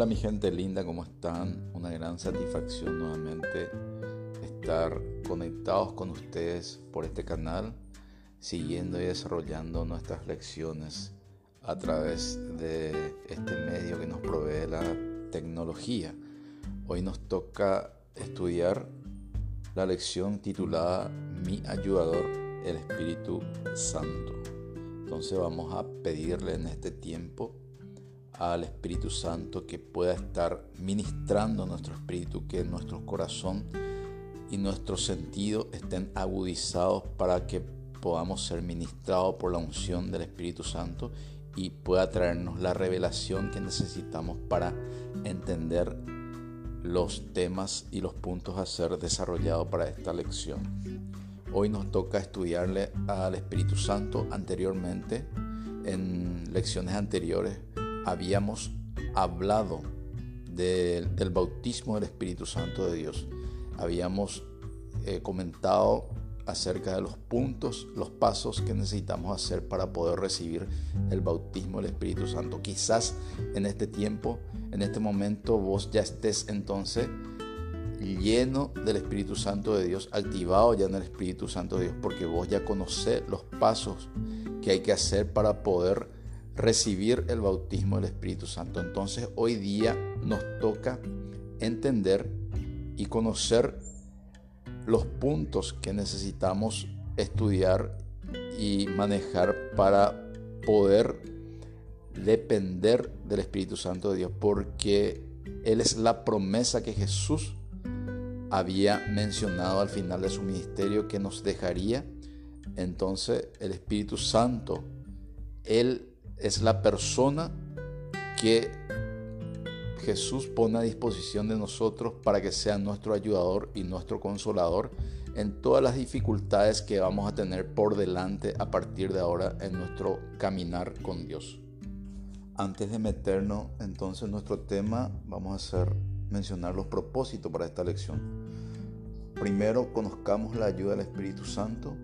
Hola mi gente linda, ¿cómo están? Una gran satisfacción nuevamente estar conectados con ustedes por este canal, siguiendo y desarrollando nuestras lecciones a través de este medio que nos provee la tecnología. Hoy nos toca estudiar la lección titulada Mi ayudador, el Espíritu Santo. Entonces vamos a pedirle en este tiempo al Espíritu Santo que pueda estar ministrando nuestro espíritu, que nuestro corazón y nuestro sentido estén agudizados para que podamos ser ministrados por la unción del Espíritu Santo y pueda traernos la revelación que necesitamos para entender los temas y los puntos a ser desarrollados para esta lección. Hoy nos toca estudiarle al Espíritu Santo anteriormente, en lecciones anteriores habíamos hablado del bautismo del Espíritu Santo de Dios. Habíamos eh, comentado acerca de los puntos, los pasos que necesitamos hacer para poder recibir el bautismo del Espíritu Santo. Quizás en este tiempo, en este momento, vos ya estés entonces lleno del Espíritu Santo de Dios, activado ya en el Espíritu Santo de Dios, porque vos ya conocés los pasos que hay que hacer para poder recibir el bautismo del Espíritu Santo. Entonces hoy día nos toca entender y conocer los puntos que necesitamos estudiar y manejar para poder depender del Espíritu Santo de Dios, porque Él es la promesa que Jesús había mencionado al final de su ministerio que nos dejaría. Entonces el Espíritu Santo, Él es la persona que Jesús pone a disposición de nosotros para que sea nuestro ayudador y nuestro consolador en todas las dificultades que vamos a tener por delante a partir de ahora en nuestro caminar con Dios. Antes de meternos entonces en nuestro tema, vamos a hacer mencionar los propósitos para esta lección. Primero, conozcamos la ayuda del Espíritu Santo.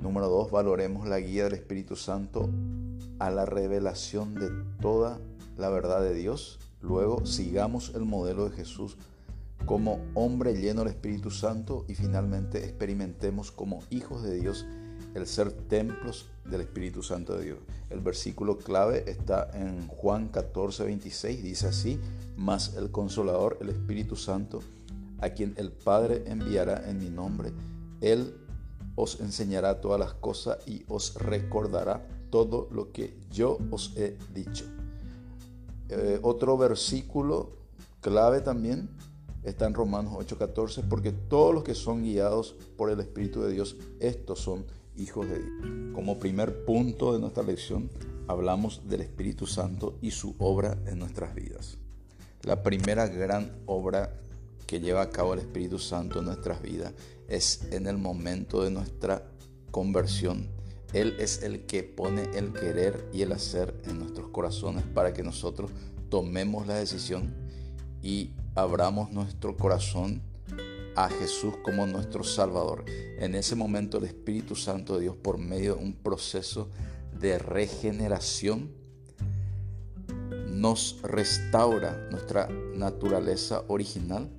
Número dos, valoremos la guía del Espíritu Santo a la revelación de toda la verdad de Dios. Luego sigamos el modelo de Jesús como hombre lleno del Espíritu Santo y finalmente experimentemos como hijos de Dios el ser templos del Espíritu Santo de Dios. El versículo clave está en Juan 14, 26, dice así, mas el consolador, el Espíritu Santo, a quien el Padre enviará en mi nombre, Él os enseñará todas las cosas y os recordará todo lo que yo os he dicho. Eh, otro versículo clave también está en Romanos 8:14, porque todos los que son guiados por el Espíritu de Dios, estos son hijos de Dios. Como primer punto de nuestra lección, hablamos del Espíritu Santo y su obra en nuestras vidas. La primera gran obra que lleva a cabo el Espíritu Santo en nuestras vidas es en el momento de nuestra conversión él es el que pone el querer y el hacer en nuestros corazones para que nosotros tomemos la decisión y abramos nuestro corazón a Jesús como nuestro Salvador. En ese momento el Espíritu Santo de Dios, por medio de un proceso de regeneración, nos restaura nuestra naturaleza original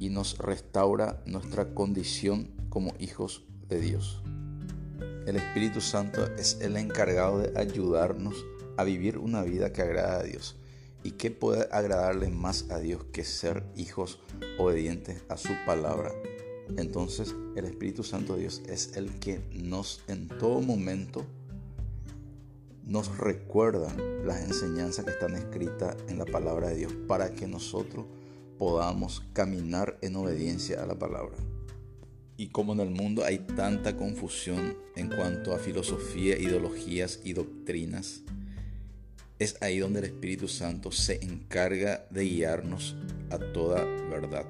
y nos restaura nuestra condición como hijos de Dios. El Espíritu Santo es el encargado de ayudarnos a vivir una vida que agrada a Dios. ¿Y qué puede agradarle más a Dios que ser hijos obedientes a su palabra? Entonces el Espíritu Santo de Dios es el que nos en todo momento nos recuerda las enseñanzas que están escritas en la palabra de Dios para que nosotros podamos caminar en obediencia a la palabra. Y como en el mundo hay tanta confusión en cuanto a filosofía, ideologías y doctrinas, es ahí donde el Espíritu Santo se encarga de guiarnos a toda verdad.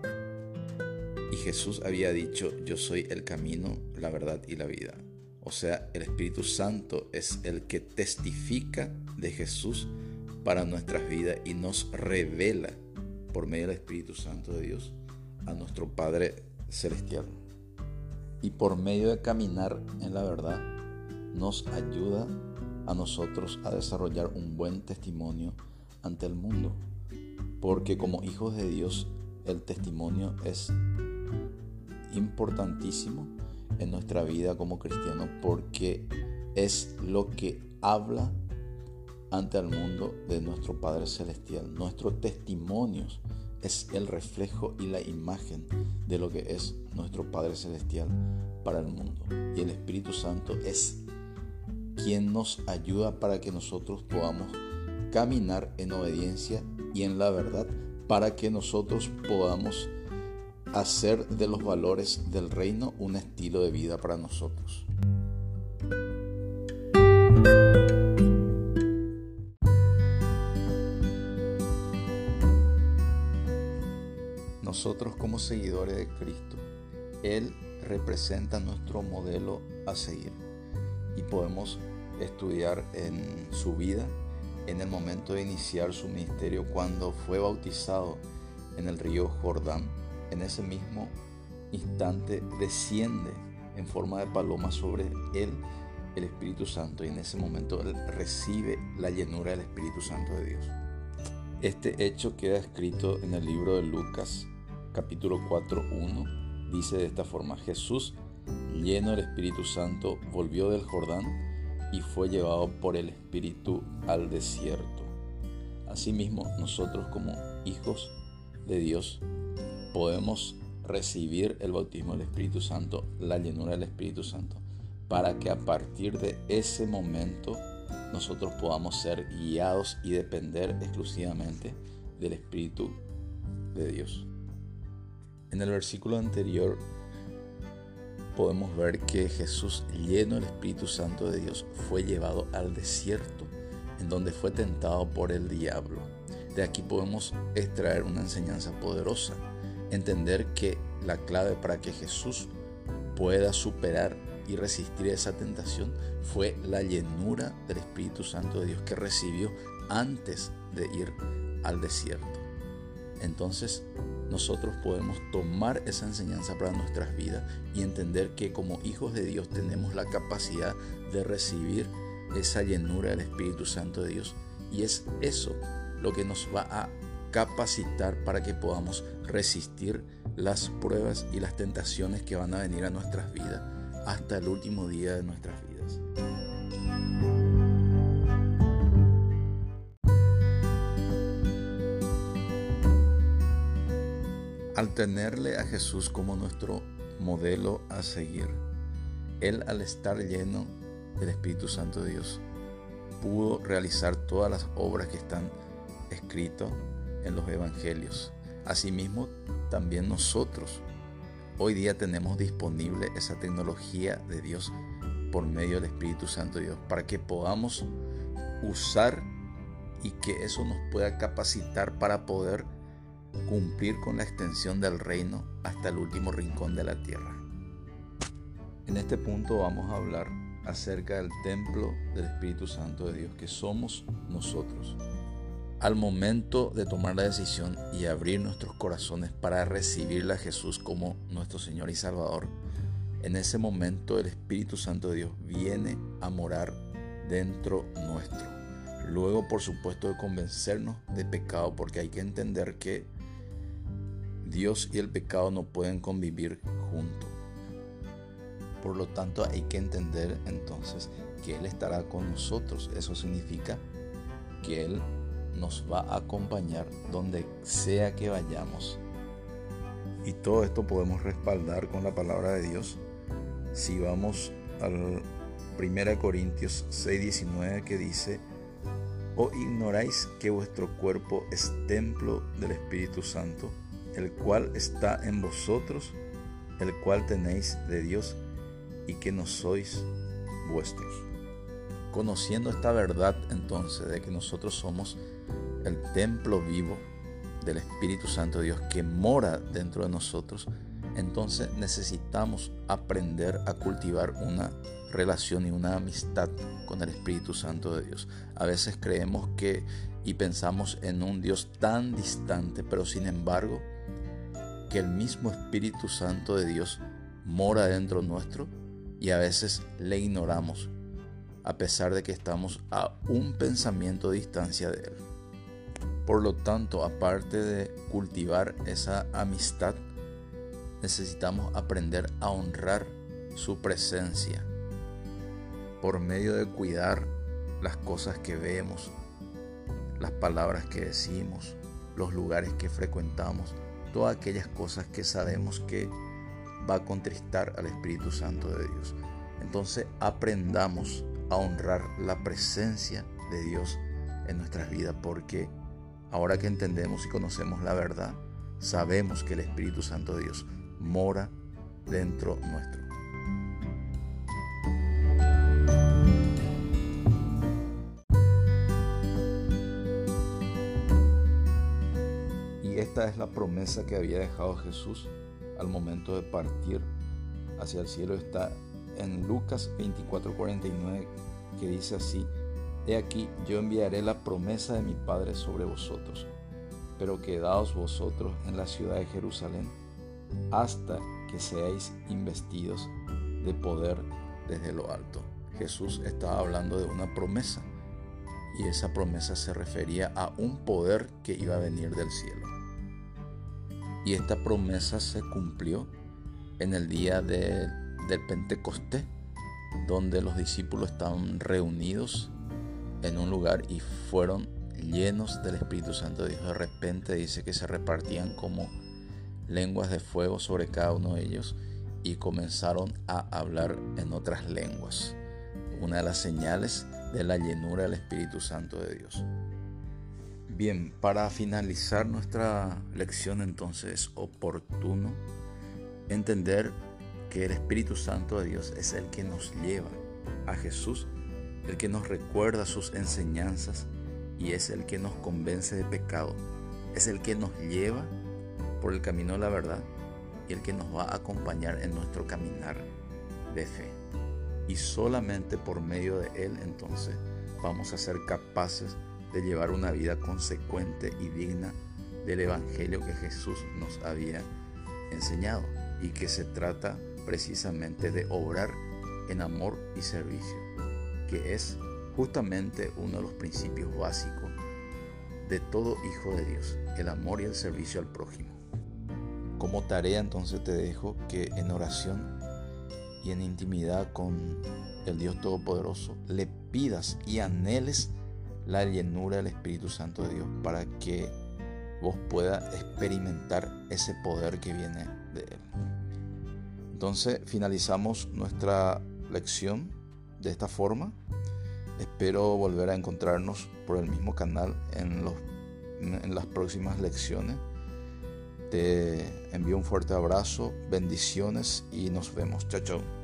Y Jesús había dicho, yo soy el camino, la verdad y la vida. O sea, el Espíritu Santo es el que testifica de Jesús para nuestras vidas y nos revela por medio del Espíritu Santo de Dios a nuestro Padre Celestial y por medio de caminar en la verdad nos ayuda a nosotros a desarrollar un buen testimonio ante el mundo. porque como hijos de Dios el testimonio es importantísimo en nuestra vida como cristianos porque es lo que habla ante el mundo de nuestro Padre Celestial. Nuestros testimonios es el reflejo y la imagen de lo que es nuestro Padre Celestial para el mundo. Y el Espíritu Santo es quien nos ayuda para que nosotros podamos caminar en obediencia y en la verdad, para que nosotros podamos hacer de los valores del reino un estilo de vida para nosotros. Nosotros como seguidores de Cristo, Él representa nuestro modelo a seguir y podemos estudiar en su vida en el momento de iniciar su ministerio cuando fue bautizado en el río Jordán. En ese mismo instante desciende en forma de paloma sobre él el Espíritu Santo y en ese momento él recibe la llenura del Espíritu Santo de Dios. Este hecho queda escrito en el libro de Lucas capítulo 4.1. Dice de esta forma, Jesús, lleno del Espíritu Santo, volvió del Jordán y fue llevado por el Espíritu al desierto. Asimismo, nosotros como hijos de Dios podemos recibir el bautismo del Espíritu Santo, la llenura del Espíritu Santo, para que a partir de ese momento nosotros podamos ser guiados y depender exclusivamente del Espíritu de Dios. En el versículo anterior podemos ver que Jesús, lleno del Espíritu Santo de Dios, fue llevado al desierto, en donde fue tentado por el diablo. De aquí podemos extraer una enseñanza poderosa, entender que la clave para que Jesús pueda superar y resistir esa tentación fue la llenura del Espíritu Santo de Dios que recibió antes de ir al desierto. Entonces, nosotros podemos tomar esa enseñanza para nuestras vidas y entender que como hijos de Dios tenemos la capacidad de recibir esa llenura del Espíritu Santo de Dios. Y es eso lo que nos va a capacitar para que podamos resistir las pruebas y las tentaciones que van a venir a nuestras vidas hasta el último día de nuestras vidas. Al tenerle a Jesús como nuestro modelo a seguir, Él al estar lleno del Espíritu Santo de Dios, pudo realizar todas las obras que están escritas en los Evangelios. Asimismo, también nosotros hoy día tenemos disponible esa tecnología de Dios por medio del Espíritu Santo de Dios para que podamos usar y que eso nos pueda capacitar para poder cumplir con la extensión del reino hasta el último rincón de la tierra. En este punto vamos a hablar acerca del templo del Espíritu Santo de Dios que somos nosotros. Al momento de tomar la decisión y abrir nuestros corazones para recibirle a Jesús como nuestro Señor y Salvador, en ese momento el Espíritu Santo de Dios viene a morar dentro nuestro. Luego, por supuesto, de convencernos de pecado, porque hay que entender que Dios y el pecado no pueden convivir juntos. Por lo tanto, hay que entender entonces que Él estará con nosotros. Eso significa que Él nos va a acompañar donde sea que vayamos. Y todo esto podemos respaldar con la palabra de Dios. Si vamos al 1 Corintios 6:19 que dice, ¿o ignoráis que vuestro cuerpo es templo del Espíritu Santo? El cual está en vosotros, el cual tenéis de Dios y que no sois vuestros. Conociendo esta verdad entonces de que nosotros somos el templo vivo del Espíritu Santo de Dios que mora dentro de nosotros, entonces necesitamos aprender a cultivar una relación y una amistad con el Espíritu Santo de Dios. A veces creemos que y pensamos en un Dios tan distante, pero sin embargo que el mismo Espíritu Santo de Dios mora dentro nuestro y a veces le ignoramos, a pesar de que estamos a un pensamiento de distancia de Él. Por lo tanto, aparte de cultivar esa amistad, necesitamos aprender a honrar su presencia por medio de cuidar las cosas que vemos, las palabras que decimos, los lugares que frecuentamos, todas aquellas cosas que sabemos que va a contristar al Espíritu Santo de Dios. Entonces aprendamos a honrar la presencia de Dios en nuestras vidas porque ahora que entendemos y conocemos la verdad, sabemos que el Espíritu Santo de Dios mora dentro nuestro. Esta es la promesa que había dejado Jesús al momento de partir hacia el cielo. Está en Lucas 24:49 que dice así, He aquí, yo enviaré la promesa de mi Padre sobre vosotros, pero quedaos vosotros en la ciudad de Jerusalén hasta que seáis investidos de poder desde lo alto. Jesús estaba hablando de una promesa y esa promesa se refería a un poder que iba a venir del cielo. Y esta promesa se cumplió en el día de, del Pentecostés, donde los discípulos estaban reunidos en un lugar y fueron llenos del Espíritu Santo. Dios de repente dice que se repartían como lenguas de fuego sobre cada uno de ellos y comenzaron a hablar en otras lenguas. Una de las señales de la llenura del Espíritu Santo de Dios. Bien, para finalizar nuestra lección entonces es oportuno entender que el Espíritu Santo de Dios es el que nos lleva a Jesús, el que nos recuerda sus enseñanzas y es el que nos convence de pecado, es el que nos lleva por el camino de la verdad y el que nos va a acompañar en nuestro caminar de fe. Y solamente por medio de Él entonces vamos a ser capaces de llevar una vida consecuente y digna del Evangelio que Jesús nos había enseñado y que se trata precisamente de obrar en amor y servicio, que es justamente uno de los principios básicos de todo hijo de Dios, el amor y el servicio al prójimo. Como tarea entonces te dejo que en oración y en intimidad con el Dios Todopoderoso le pidas y anheles la llenura del Espíritu Santo de Dios para que vos puedas experimentar ese poder que viene de Él. Entonces finalizamos nuestra lección de esta forma. Espero volver a encontrarnos por el mismo canal en, los, en las próximas lecciones. Te envío un fuerte abrazo, bendiciones y nos vemos. Chao, chao.